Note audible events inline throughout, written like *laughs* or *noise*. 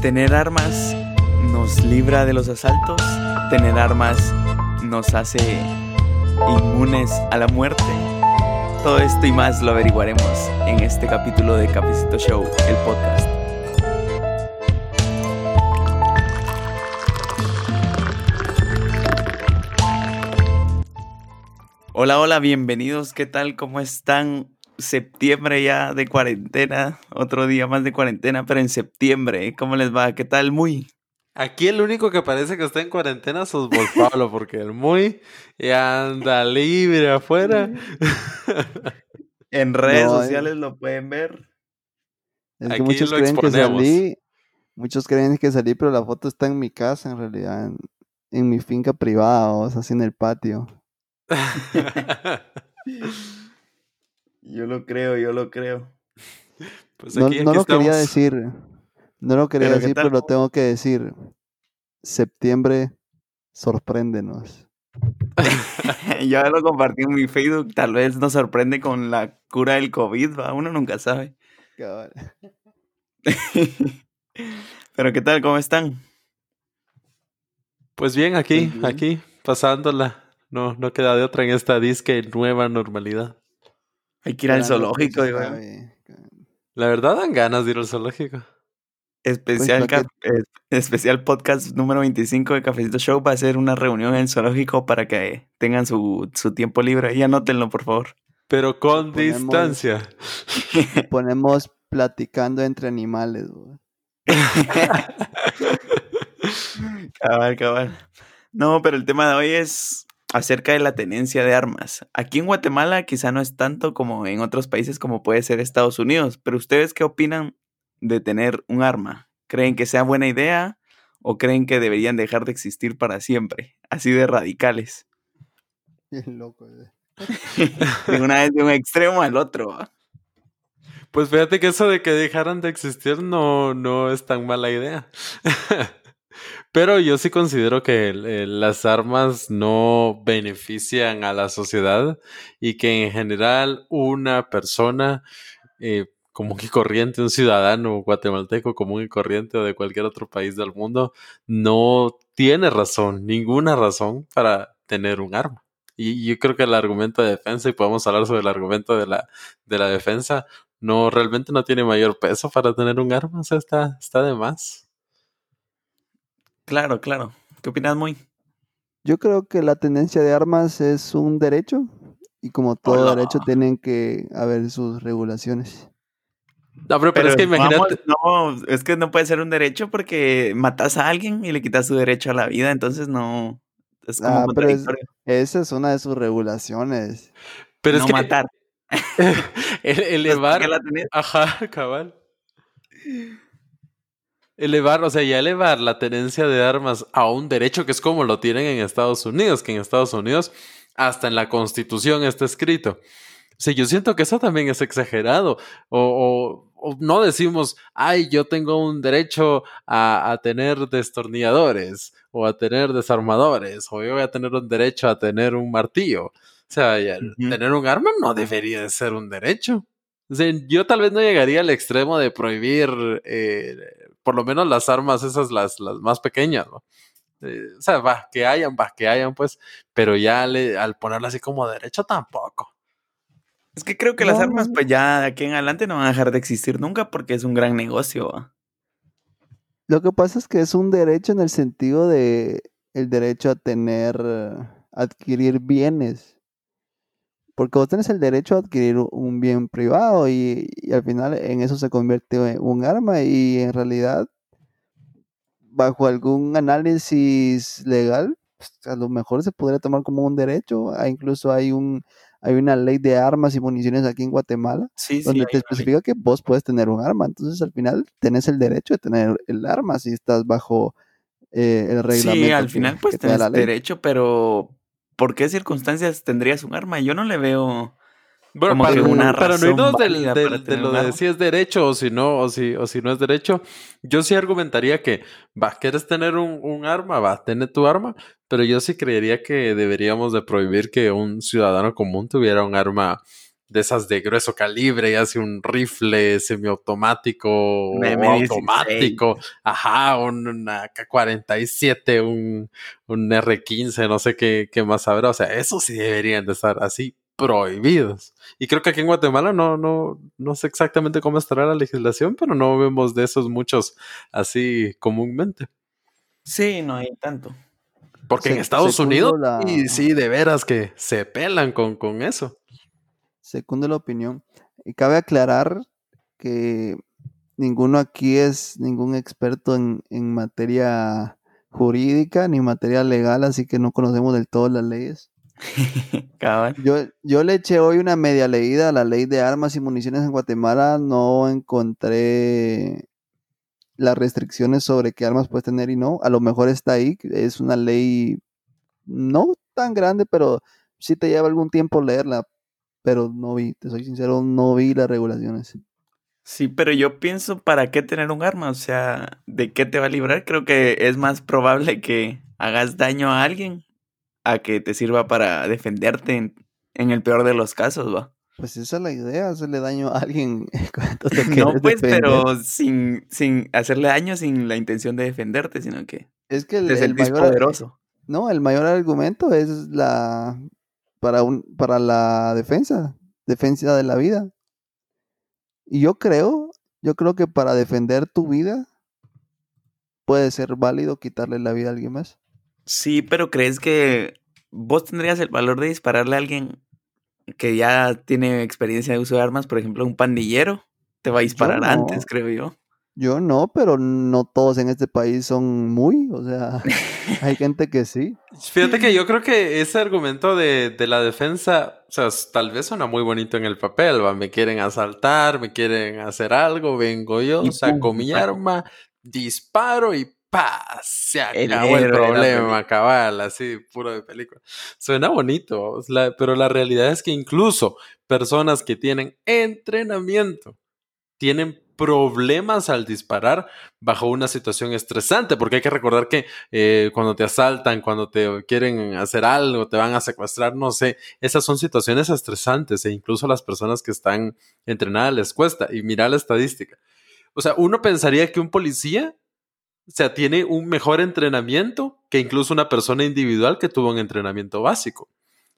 Tener armas nos libra de los asaltos. Tener armas nos hace inmunes a la muerte. Todo esto y más lo averiguaremos en este capítulo de Cafecito Show, el podcast. Hola, hola, bienvenidos. ¿Qué tal? ¿Cómo están? Septiembre ya de cuarentena, otro día más de cuarentena, pero en septiembre. ¿Cómo les va? ¿Qué tal? Muy. Aquí el único que parece que está en cuarentena sos vos, Pablo, porque el muy anda libre afuera. *laughs* en redes sociales lo pueden ver. Es que muchos creen que salí, muchos creen que salí, pero la foto está en mi casa, en realidad, en, mi finca privada, o sea, así en el patio. *laughs* *laughs* yo lo creo, yo lo creo. Pues no, lo quería decir, no lo quería decir, pero lo tengo que decir. Septiembre, sorpréndenos. *laughs* ya lo compartí en mi Facebook, tal vez nos sorprende con la cura del COVID, ¿va? uno nunca sabe. *laughs* pero ¿qué tal? ¿Cómo están? Pues bien, aquí, aquí, pasándola. No, no queda de otra en esta disque nueva normalidad. Hay que ir al zoológico, digo. La verdad dan ganas de ir al zoológico. Especial, especial podcast número 25 de Cafecito Show va a ser una reunión en el zoológico para que tengan su, tiempo libre. Y anótenlo, por favor. Pero con distancia. *laughs* Ponemos platicando entre animales. *laughs* cabal, cabal. No, pero el tema de hoy es acerca de la tenencia de armas. Aquí en Guatemala quizá no es tanto como en otros países como puede ser Estados Unidos, pero ustedes qué opinan de tener un arma? ¿Creen que sea buena idea o creen que deberían dejar de existir para siempre? Así de radicales. Bien loco. Eh. *laughs* de una vez de un extremo al otro. Pues fíjate que eso de que dejaran de existir no, no es tan mala idea. *laughs* Pero yo sí considero que las armas no benefician a la sociedad y que en general una persona eh, común y corriente, un ciudadano guatemalteco común y corriente o de cualquier otro país del mundo, no tiene razón, ninguna razón para tener un arma. Y yo creo que el argumento de defensa, y podemos hablar sobre el argumento de la, de la defensa, no realmente no tiene mayor peso para tener un arma, o sea, está, está de más. Claro, claro. ¿Qué opinas, Muy? Yo creo que la tendencia de armas es un derecho y como todo derecho tienen que haber sus regulaciones. No, pero, es que imagínate. no, es que no puede ser un derecho porque matas a alguien y le quitas su derecho a la vida, entonces no. Es como ah, pero esa es una de sus regulaciones. Pero es que matar. *laughs* elevar. *laughs* Ajá, cabal elevar, o sea, ya elevar la tenencia de armas a un derecho que es como lo tienen en Estados Unidos, que en Estados Unidos hasta en la constitución está escrito. O sea, yo siento que eso también es exagerado. O, no decimos, ay, yo tengo un derecho a, tener destornilladores o a tener desarmadores, o yo voy a tener un derecho a tener un martillo. O sea, tener un arma no debería de ser un derecho. O sea, yo tal vez no llegaría al extremo de prohibir eh, por lo menos las armas esas, las, las más pequeñas, ¿no? Eh, o sea, va, que hayan, va, que hayan, pues, pero ya al ponerlo así como derecho tampoco. Es que creo que las armas, pues ya de aquí en adelante no van a dejar de existir nunca porque es un gran negocio. Lo que pasa es que es un derecho en el sentido de el derecho a tener, adquirir bienes. Porque vos tenés el derecho a adquirir un bien privado y, al final en eso se convierte en un arma y en realidad bajo algún análisis legal pues, a lo mejor se podría tomar como un derecho. Ah, incluso hay un hay una ley de armas y municiones aquí en Guatemala donde te especifica que vos puedes tener un arma. Entonces al final tenés el derecho de tener el arma si estás bajo eh, el reglamento. Sí, al final pues tenés derecho, pero ¿por qué circunstancias tendrías un arma? Yo no le veo. Bueno, para, una para no irnos del, de lo de si es derecho o si no, o si, o si no es derecho, yo sí argumentaría que, va, quieres tener un, un arma, va, tener tu arma, pero yo sí creería que deberíamos de prohibir que un ciudadano común tuviera un arma de esas de grueso calibre y hace un rifle semiautomático o automático, ajá, un, una K-47, un, un, R-15, no sé qué, qué más habrá, o sea, eso sí deberían de estar así prohibidos. Y creo que aquí en Guatemala no, no, no sé exactamente cómo estará la legislación, pero no vemos de esos muchos así comúnmente. Sí, no hay tanto. Porque en Estados Unidos, y sí, de veras que se pelan con, con eso. Segundo la opinión. Y cabe aclarar que ninguno aquí es ningún experto en, en materia jurídica ni materia legal, así que no conocemos del todo las leyes. *laughs* yo, yo le eché hoy una media leída a la ley de armas y municiones en Guatemala, no encontré las restricciones sobre qué armas puedes tener y no. A lo mejor está ahí, es una ley no tan grande, pero sí te lleva algún tiempo leerla. Pero no vi, te soy sincero, no vi las regulaciones. Sí, pero yo pienso, ¿para qué tener un arma? O sea, ¿de qué te va a librar? Creo que es más probable que hagas daño a alguien a que te sirva para defenderte en, en el peor de los casos, va. Pues esa es la idea, hacerle daño a alguien. *laughs* *laughs* no, pues, pero sin, sin hacerle daño sin la intención de defenderte, sino que es que el, mayor, poderoso. No, el mayor argumento es la para un para la defensa, defensa de la vida. Y yo creo, yo creo que para defender tu vida puede ser válido quitarle la vida a alguien más. Sí, pero ¿crees que vos tendrías el valor de dispararle a alguien que ya tiene experiencia de uso de armas, por ejemplo, un pandillero, te va a disparar antes, creo yo. Yo no, pero no todos en este país son muy, o sea, *laughs* hay gente que sí. Fíjate que yo creo que ese argumento de, de, la defensa, o sea, tal vez suena muy bonito en el papel, ¿va? me quieren asaltar, me quieren hacer algo, vengo yo, saco mi arma, disparo y se acabó el, problema, cabal, así, puro de película. Suena bonito, pero la realidad es que incluso personas que tienen entrenamiento tienen problemas al disparar bajo una situación estresante, porque hay que recordar que eh, cuando te asaltan, cuando te quieren hacer algo, te van a secuestrar, no sé, esas son situaciones estresantes e incluso las personas que están entrenadas les cuesta. Y mira la estadística. O sea, uno pensaría que un policía sea, tiene un mejor entrenamiento que incluso una persona individual que tuvo un entrenamiento básico.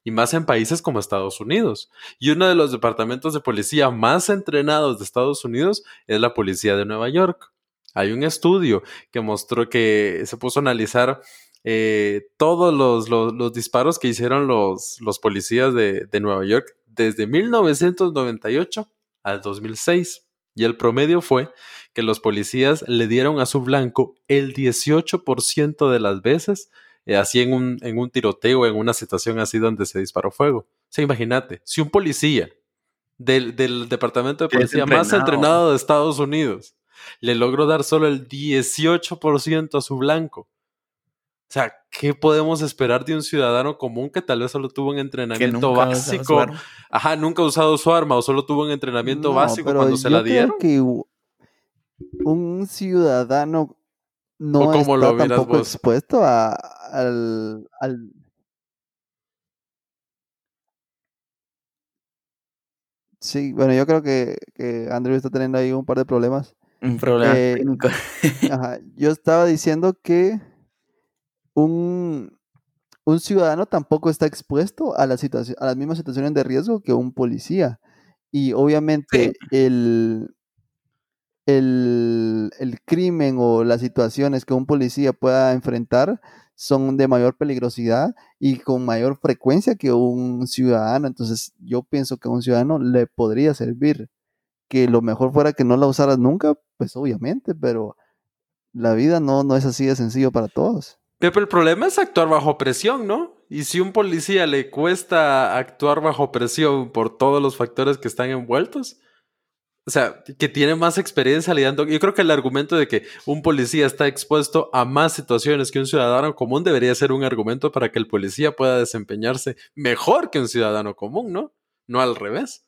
Y más en países como Estados Unidos. Y uno de los departamentos de policía más entrenados de Estados Unidos es la policía de Nueva York. Hay un estudio que mostró que se puso a analizar eh, todos los, disparos que hicieron los, los policías de, de Nueva York desde 1998 al 2006. Y el promedio fue que los policías le dieron a su blanco el 18% de las veces, eh, así en un, en un tiroteo, en una situación así donde se disparó fuego. O sea, imagínate, si un policía del, departamento de policía más entrenado de Estados Unidos le logró dar solo el 18% a su blanco. O sea, ¿qué podemos esperar de un ciudadano común que tal vez solo tuvo un entrenamiento básico? Ajá, nunca ha usado su arma o solo tuvo un entrenamiento básico cuando se la dieron. que un ciudadano no está tampoco expuesto a, al, Sí, bueno, yo creo que, que Andrew está teniendo ahí un par de problemas. Un problema eh, *laughs* ajá, yo estaba diciendo que un, un ciudadano tampoco está expuesto a, la situación, a las mismas situaciones de riesgo que un policía. Y obviamente el, el, el, crimen o las situaciones que un policía pueda enfrentar son de mayor peligrosidad y con mayor frecuencia que un ciudadano. Entonces yo pienso que a un ciudadano le podría servir. Que lo mejor fuera que no la usaras nunca, pues obviamente, pero la vida no, no es así de sencillo para todos. Pero el problema es actuar bajo presión, ¿no? Y si un policía le cuesta actuar bajo presión por todos los factores que están envueltos, o sea, que tiene más experiencia lidiando. Yo creo que el argumento de que un policía está expuesto a más situaciones que un ciudadano común debería ser un argumento para que el policía pueda desempeñarse mejor que un ciudadano común, ¿no? No al revés.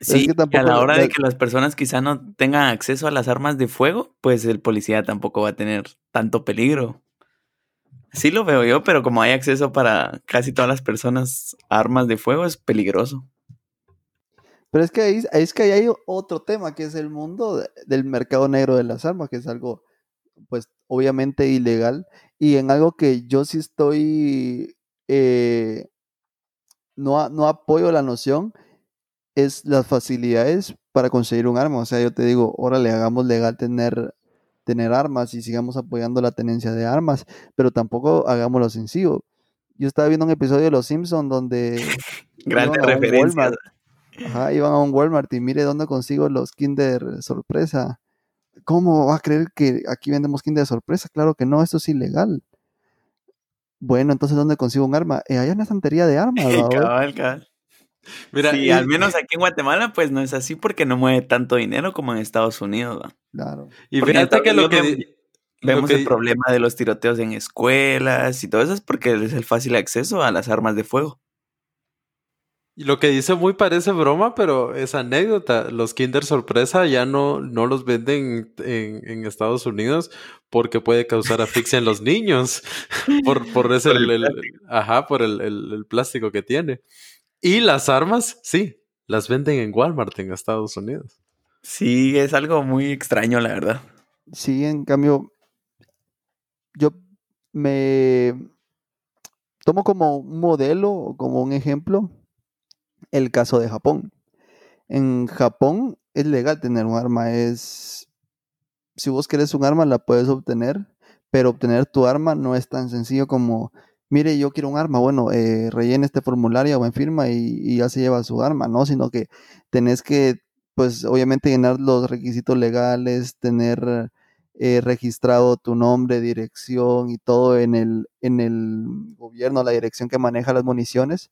Sí, y a la hora de que las personas quizá no tengan acceso a las armas de fuego, pues el policía tampoco va a tener tanto peligro. Sí lo veo yo, pero como hay acceso para casi todas las personas a armas de fuego, es peligroso. Pero es que ahí, es que ahí hay otro tema, que es el mundo del mercado negro de las armas, que es algo, pues, obviamente ilegal. Y en algo que yo sí estoy, eh, no, no apoyo la noción, es las facilidades para conseguir un arma. O sea, yo te digo, órale, hagamos legal tener, tener armas y sigamos apoyando la tenencia de armas, pero tampoco hagámoslo sencillo. Yo estaba viendo un episodio de Los Simpsons donde... *laughs* Grandes referencias. Ajá, iban a un Walmart y mire dónde consigo los Kinder sorpresa. ¿Cómo va a creer que aquí vendemos Kinder sorpresa? Claro que no, esto es ilegal. Bueno, entonces ¿dónde consigo un arma? Eh, hay una estantería de armas. *laughs* cabal, cabal. Mira, sí, al menos aquí en Guatemala, pues no es así porque no mueve tanto dinero como en Estados Unidos. Claro. Y fíjate que lo que vemos el problema de los tiroteos en escuelas y todo eso es porque es el fácil acceso a las armas de fuego. Y lo que dice muy parece broma, pero es anécdota. Los Kinder Sorpresa ya no, no los venden en, Estados Unidos porque puede causar asfixia en los niños. *laughs* por, por, ese, el, ajá, por el, plástico que tiene. Y las armas, sí, las venden en Walmart en Estados Unidos. Sí, es algo muy extraño, la verdad. Sí, en cambio, yo me tomo como un modelo, como un ejemplo, el caso de Japón. En Japón es legal tener un arma, es... Si vos querés un arma, la puedes obtener, pero obtener tu arma no es tan sencillo como, mire, yo quiero un arma, bueno, eh, rellene este formulario o en firma y, ya se lleva su arma, ¿no? Sino que tenés que, pues, obviamente llenar los requisitos legales, tener eh, registrado tu nombre, dirección y todo en el, en el gobierno, la dirección que maneja las municiones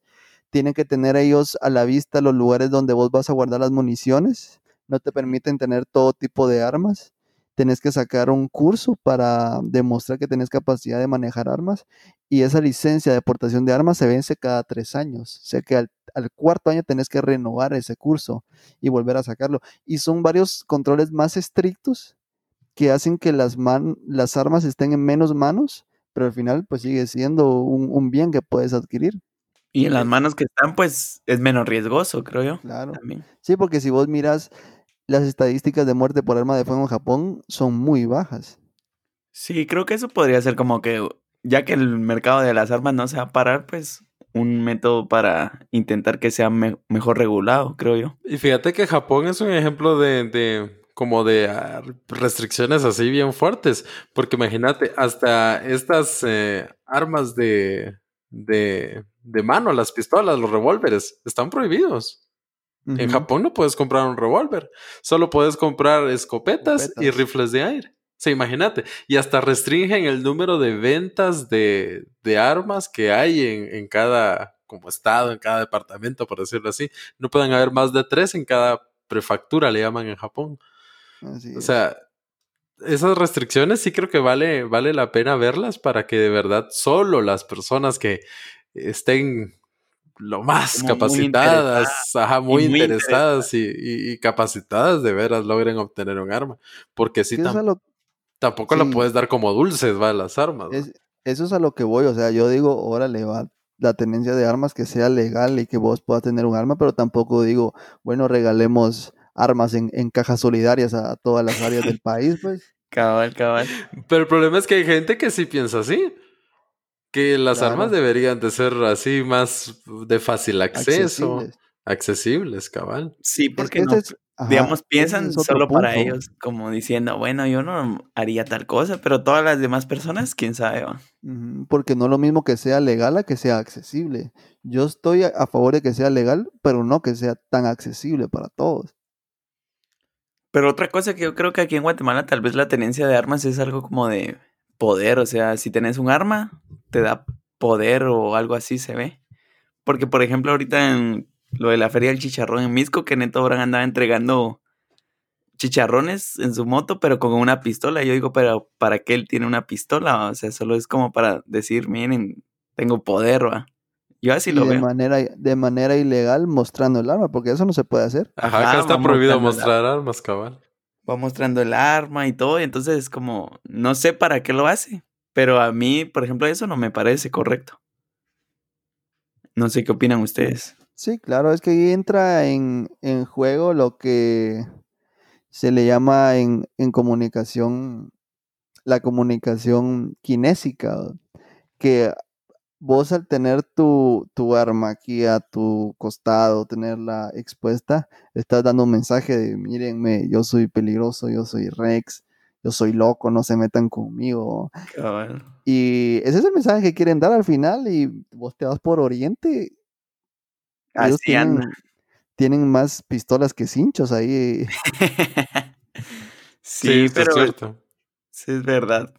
tienen que tener ellos a la vista los lugares donde vos vas a guardar las municiones. No te permiten tener todo tipo de armas. Tenés que sacar un curso para demostrar que tenés capacidad de manejar armas. Y esa licencia de aportación de armas se vence cada tres años. O sea que al, cuarto año tenés que renovar ese curso y volver a sacarlo. Y son varios controles más estrictos que hacen que las, las armas estén en menos manos, pero al final pues sigue siendo un bien que puedes adquirir. Y en las manos que están, pues es menos riesgoso, creo yo. Claro. Sí, porque si vos miras las estadísticas de muerte por arma de fuego en Japón, son muy bajas. Sí, creo que eso podría ser como que, ya que el mercado de las armas no se va a parar, pues un método para intentar que sea mejor regulado, creo yo. Y fíjate que Japón es un ejemplo de, de como de ah, restricciones así bien fuertes, porque imagínate, hasta estas eh, armas de, de, de mano, las pistolas, los revólveres, están prohibidos. En Japón no puedes comprar un revólver, solo puedes comprar escopetas, y rifles de aire. Sí, imagínate. Y hasta restringen el número de ventas de, de armas que hay en, en, cada como estado, en cada departamento, por decirlo así. No pueden haber más de tres en cada prefectura, le llaman en Japón. o sea, esas restricciones sí creo que vale, vale la pena verlas para que de verdad solo las personas que estén lo más capacitadas, muy, interesadas, y, capacitadas de veras logren obtener un arma. Porque si tampoco la puedes dar como dulces, va, las armas. eso es a lo que voy, o sea, yo digo, órale, va la tenencia de armas que sea legal y que vos puedas tener un arma, pero tampoco digo, bueno, regalemos armas en, en cajas solidarias a todas las áreas del *laughs* país, pues. Cabal, cabal. Pero el problema es que hay gente que sí piensa así. Que las armas deberían de ser así más de fácil acceso. Accesibles, cabal. Sí, porque no, digamos, piensan solo para ellos, como diciendo, bueno, yo no haría tal cosa, pero todas las demás personas, quién sabe. Porque no es lo mismo que sea legal a que sea accesible. Yo estoy a favor de que sea legal, pero no que sea tan accesible para todos. Pero otra cosa que yo creo que aquí en Guatemala tal vez la tenencia de armas es algo como de poder, o sea, si tenés un arma, te da poder o algo así se ve. Porque, por ejemplo, ahorita en lo de la feria del chicharrón en Misco, que Neto Brand andaba entregando chicharrones en su moto, pero con una pistola. Yo digo, pero ¿para qué él tiene una pistola? O sea, solo es como para decir, miren, tengo poder, ¿va? Yo así lo de veo. Manera, de manera ilegal mostrando el arma, porque eso no se puede hacer. Ajá, acá está prohibido mostrar armas, cabal va mostrando el arma y todo, y entonces es como, no sé para qué lo hace, pero a mí, por ejemplo, eso no me parece correcto. No sé qué opinan ustedes. Sí, claro, es que ahí entra en, en juego lo que se le llama en, en comunicación la comunicación kinésica, que vos al tener tu, tu, arma aquí a tu costado, tenerla expuesta, estás dando un mensaje de, mírenme, yo soy peligroso, yo soy Rex, yo soy loco, no se metan conmigo. Y ese es el mensaje que quieren dar al final y vos te vas por Oriente. Ellos tienen, tienen, más pistolas que cinchos ahí. *laughs* sí, pero... Es cierto. Sí, es verdad.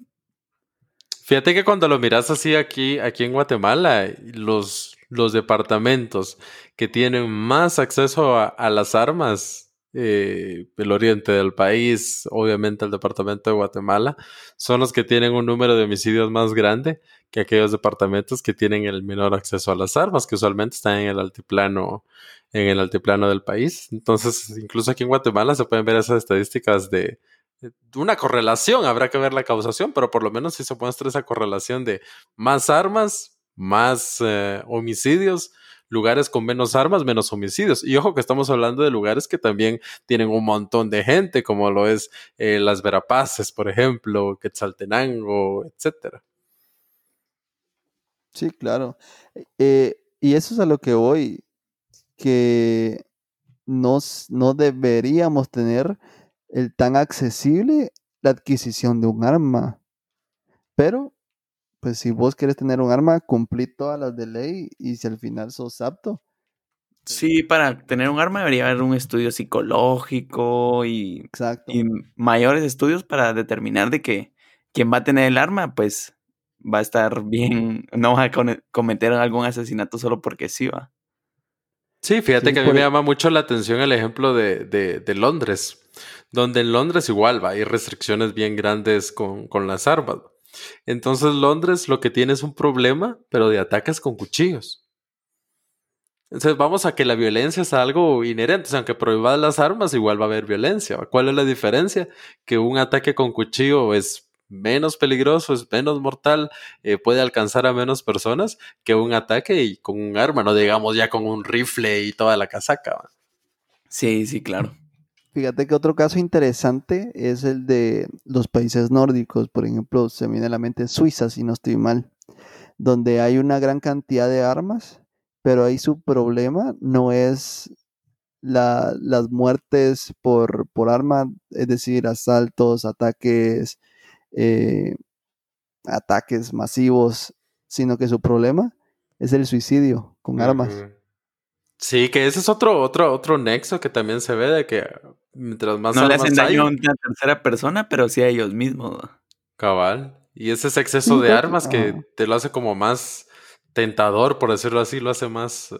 Fíjate que cuando lo miras así aquí, aquí en Guatemala, los, los departamentos que tienen más acceso a, las armas, eh, el oriente del país, obviamente el departamento de Guatemala, son los que tienen un número de homicidios más grande que aquellos departamentos que tienen el menor acceso a las armas, que usualmente están en el altiplano, en el altiplano del país. Entonces, incluso aquí en Guatemala se pueden ver esas estadísticas de, una correlación, habrá que ver la causación, pero por lo menos sí se muestra esa correlación de más armas, más eh, homicidios, lugares con menos armas, menos homicidios. Y ojo que estamos hablando de lugares que también tienen un montón de gente, como lo es eh, las Verapaces, por ejemplo, Quetzaltenango, etcétera. Sí, claro. Eh, y eso es a lo que voy, que nos, no deberíamos tener el tan accesible la adquisición de un arma. Pero, pues si vos querés tener un arma, cumplí todas las de ley y si al final sos apto. Pues sí, para tener un arma debería haber un estudio psicológico y, Exacto. y mayores estudios para determinar de que quien va a tener el arma, pues va a estar *laughs* bien, no va a cometer algún asesinato solo porque sí va. Sí, fíjate que a mí me llama mucho la atención el ejemplo de, de, de Londres donde en Londres igual va, hay restricciones bien grandes con, con las armas. Entonces Londres lo que tiene es un problema, pero de ataques con cuchillos. Entonces vamos a que la violencia es algo inherente, o sea, aunque prohíbas las armas, igual va a haber violencia. ¿Cuál es la diferencia? Que un ataque con cuchillo es menos peligroso, es menos mortal, eh, puede alcanzar a menos personas que un ataque y con un arma, no digamos ya con un rifle y toda la casaca. Sí, sí, claro. Fíjate que otro caso interesante es el de los países nórdicos, por ejemplo, se me viene a la mente Suiza, si no estoy mal, donde hay una gran cantidad de armas, pero ahí su problema no es las muertes por, por arma, es decir, asaltos, ataques, eh, ataques masivos, sino que su problema es el suicidio con armas. Sí, que ese es otro, otro, otro nexo que también se ve de que mientras más no le hacen daño a una tercera persona, pero sí a ellos mismos. Cabal. Y ese es exceso de armas que te lo hace como más tentador, por decirlo así, lo hace más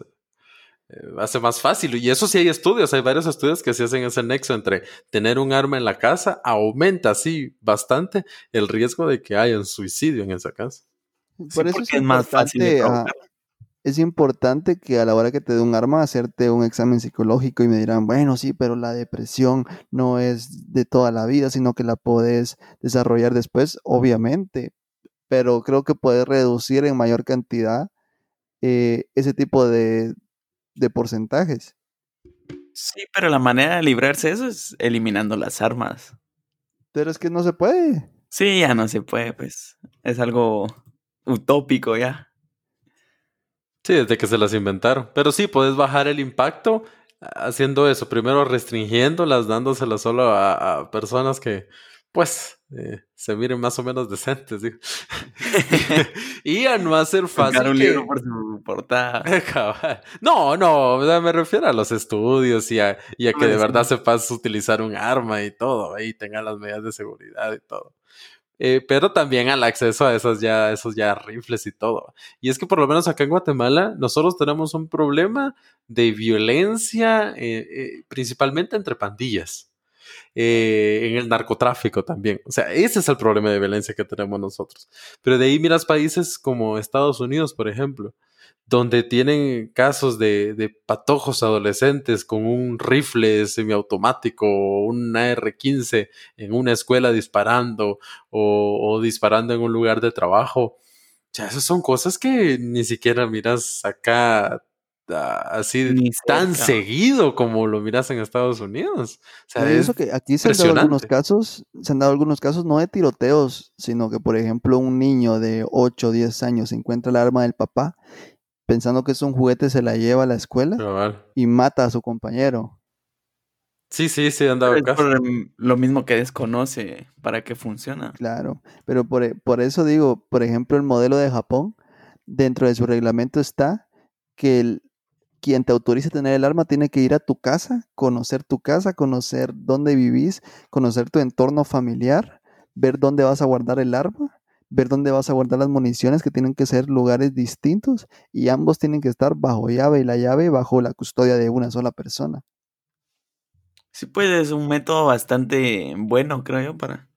hace más fácil. Y eso sí hay estudios, hay varios estudios que se hacen ese nexo entre tener un arma en la casa, aumenta así bastante el riesgo de que haya un suicidio en esa casa. Por eso es, más fácil es importante que a la hora que te dé un arma, hacerte un examen psicológico y me dirán, bueno, sí, pero la depresión no es de toda la vida, sino que la puedes desarrollar después, obviamente, pero creo que puedes reducir en mayor cantidad eh, ese tipo de, de porcentajes. Sí, pero la manera de librarse de eso es eliminando las armas. Pero es que no se puede. Sí, ya no se puede, pues. Es algo utópico ya. Sí, desde que se las inventaron. Pero sí, puedes bajar el impacto haciendo eso. Primero restringiéndolas, dándoselas solo a, personas que, pues, eh, se miren más o menos decentes. y *laughs* *laughs* a no hacer fácil. un libro por su portada. *laughs* no, no, me refiero a los estudios y a, y a que de verdad sepas utilizar un arma y todo, y tengan las medidas de seguridad y todo. Eh, pero también al acceso a esos ya, esos ya rifles y todo. Y es que por lo menos acá en Guatemala nosotros tenemos un problema de violencia eh, principalmente entre pandillas. En el narcotráfico también. O sea, ese es el problema de violencia que tenemos nosotros. Pero de ahí miras países como Estados Unidos, por ejemplo, donde tienen casos de, patojos adolescentes con un rifle semiautomático o un AR-15 en una escuela disparando o, disparando en un lugar de trabajo. O sea, esas son cosas que ni siquiera miras acá así Ni tan cerca. seguido como lo miras en Estados Unidos. O sea, es- eso que aquí se han dado algunos casos, se han dado algunos casos no de tiroteos, sino que por ejemplo un niño de 8 o 10 años encuentra el arma del papá, pensando que es un juguete, se la lleva a la escuela y mata a su compañero. Sí, sí, sí, han dado Es caso. por lo mismo que desconoce para qué funciona. Claro, pero por, e- por eso digo, por ejemplo, el modelo de Japón, dentro de su reglamento está que el- quien te autorice a tener el arma tiene que ir a tu casa, conocer tu casa, conocer dónde vivís, conocer tu entorno familiar, ver dónde vas a guardar el arma, ver dónde vas a guardar las municiones, que tienen que ser lugares distintos y ambos tienen que estar bajo llave y la llave bajo la custodia de una sola persona. Sí, pues es un método bastante bueno, creo yo, para,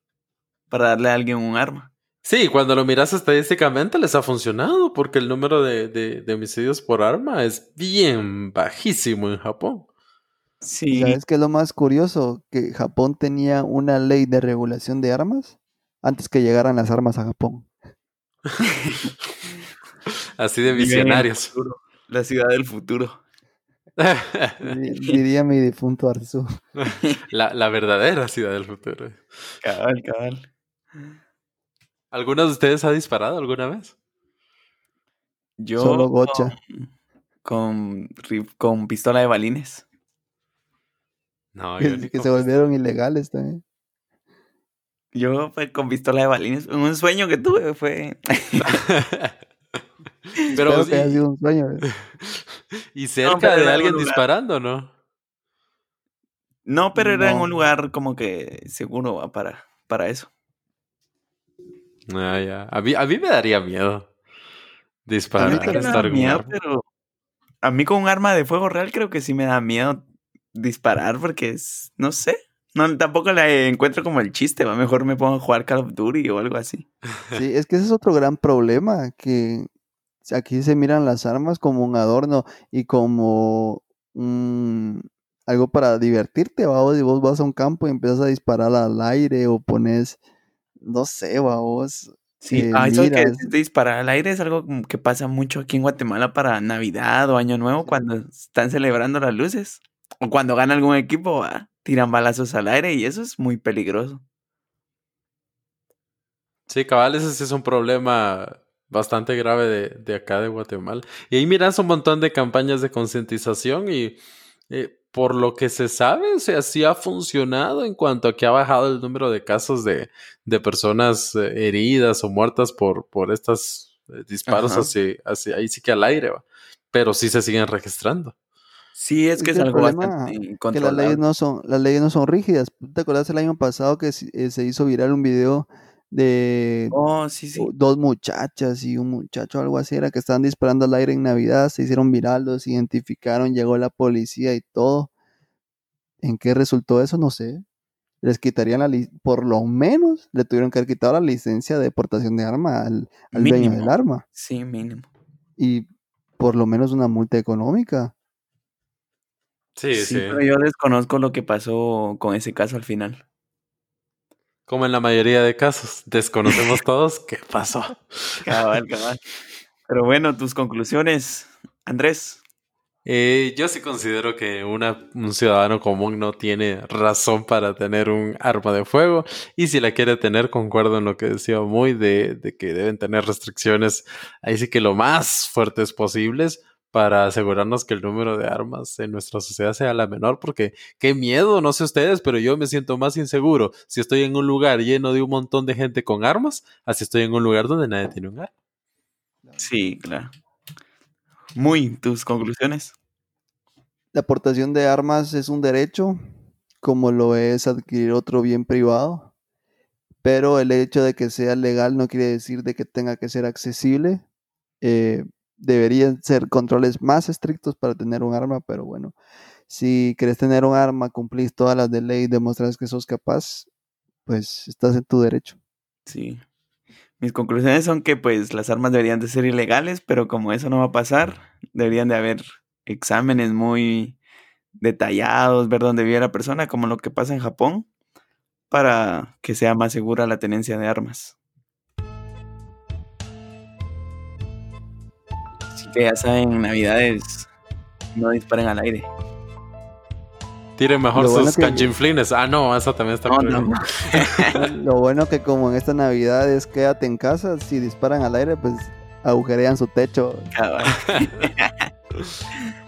para darle a alguien un arma. Sí, cuando lo miras estadísticamente les ha funcionado porque el número de, de- de homicidios por arma es bien bajísimo en Japón. ¿Y Sí, ¿Sabes qué es lo más curioso? Que Japón tenía una ley de regulación de armas antes que llegaran las armas a Japón. *laughs* Así de visionarios. futuro, la ciudad del futuro. Di- Diría mi difunto Arzu. *laughs* la, la verdadera ciudad del futuro. Cabal, cabal. ¿Alguno de ustedes ha disparado alguna vez? Yo Solo gocha. con, con pistola de balines. No, *laughs* Que, yo que se volvieron ilegales también. Yo fue con pistola de balines. Un sueño que tuve fue. *laughs* Pero Espero que haya sí, sido un sueño. ¿eh? *laughs* y cerca de alguien disparando, ¿no? No, pero era en un lugar como que seguro va, para, para eso. Ah, ya. A mí, a mí me daría miedo disparar. A mí me da miedo, arma. pero a mí con un arma de fuego real creo que sí me da miedo disparar porque es, no sé, no tampoco le encuentro como el chiste, va mejor me pongo a jugar Call of Duty o algo así. Sí, es que ese es otro gran problema, que aquí se miran las armas como un adorno y como algo para divertirte, y vos vas a un campo y empiezas a disparar al aire o pones, no sé, vos. Sí, eh, ah, eso que de disparar al aire es algo que pasa mucho aquí en Guatemala para Navidad o Año Nuevo cuando están celebrando las luces o cuando gana algún equipo, tiran balazos al aire y eso es muy peligroso. Sí, cabal, ese sí es un problema bastante grave de, de acá de Guatemala. Y ahí miras un montón de campañas de concientización y eh, por lo que se sabe, o sea, sí ha funcionado en cuanto a que ha bajado el número de casos de, de personas eh, heridas o muertas por, por estos eh, disparos Ajá. hacia, hacia ahí sí que al aire, va. Pero sí se siguen registrando. Sí, es Es que es el algo problema bastante Que las leyes no son, las leyes no son rígidas. ¿Te acuerdas el año pasado que se eh, se hizo viral un video de Oh, sí, sí. o- dos muchachas y un muchacho, algo así, era que estaban disparando al aire en Navidad, se hicieron viral, los identificaron, llegó la policía y todo. ¿En qué resultó eso? No sé. Les quitarían la por lo menos le tuvieron que haber quitado la licencia de portación de arma al, al dueño del arma Sí, mínimo. y por lo menos una multa económica. Sí, Sí, sí. pero yo desconozco lo que pasó con ese caso al final. Como en la mayoría de casos, desconocemos *laughs* todos qué pasó. Cabal, cabal. Pero bueno, tus conclusiones, Andrés. Eh, yo sí considero que una- un ciudadano común no tiene razón para tener un arma de fuego y si la quiere tener, concuerdo en lo que decía muy de, de que deben tener restricciones, ahí sí que lo más fuertes posibles para asegurarnos que el número de armas en nuestra sociedad sea la menor, porque qué miedo, no sé ustedes, pero yo me siento más inseguro si estoy en un lugar lleno de un montón de gente con armas, así estoy en un lugar donde nadie tiene un arma. Sí, claro. Muy, tus conclusiones. La aportación de armas es un derecho, como lo es adquirir otro bien privado, pero el hecho de que sea legal no quiere decir de que tenga que ser accesible. Eh, deberían ser controles más estrictos para tener un arma, pero bueno, si quieres tener un arma, cumplís todas las de ley, demostras que sos capaz, pues estás en tu derecho. Sí. Mis conclusiones son que pues las armas deberían de ser ilegales, pero como eso no va a pasar, deberían de haber exámenes muy detallados, ver dónde vive la persona, como lo que pasa en Japón, para que sea más segura la tenencia de armas. Que ya saben, en Navidades, No disparen al aire. Tiren mejor sus que- canchinflines. Ah, no, esa también está No. *laughs* Lo bueno que como en esta Navidad es quédate en casa, si disparan al aire, pues agujerean su techo. Cabal. *laughs*